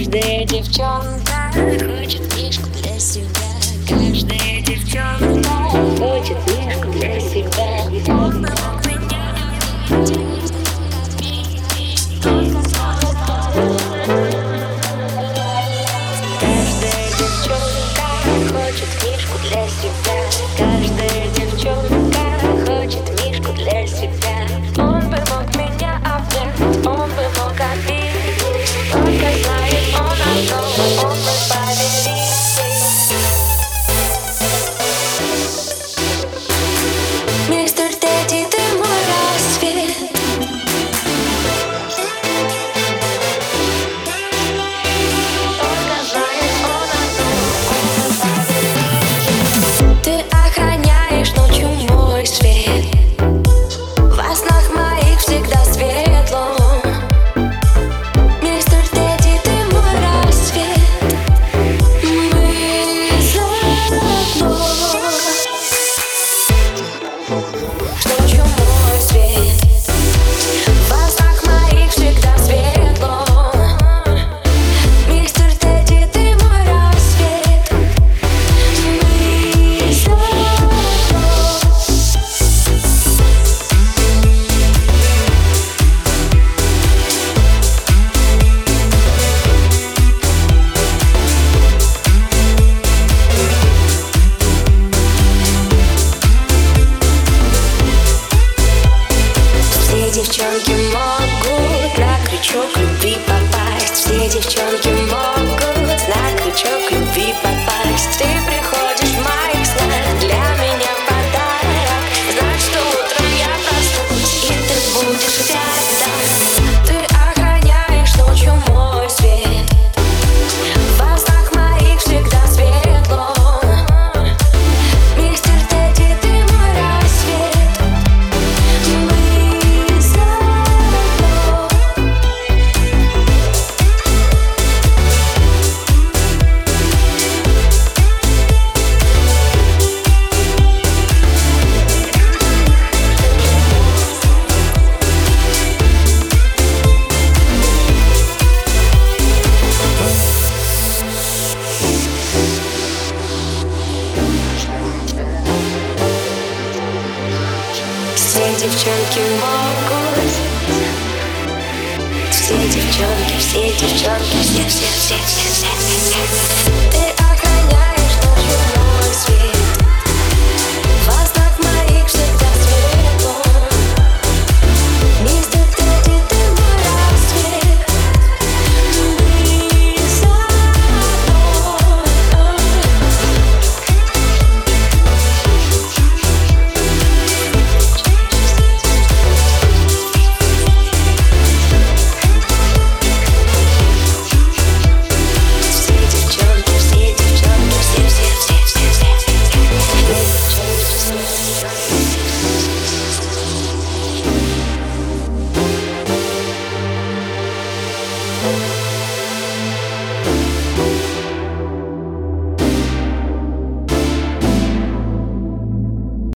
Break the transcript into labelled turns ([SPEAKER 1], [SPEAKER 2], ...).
[SPEAKER 1] Каждая девчонка хочет книжку для себя. Каждая девчонка хочет книжку для себя. девчонки могут Все девчонки, все девчонки, все, все, все, все, все, все. Ты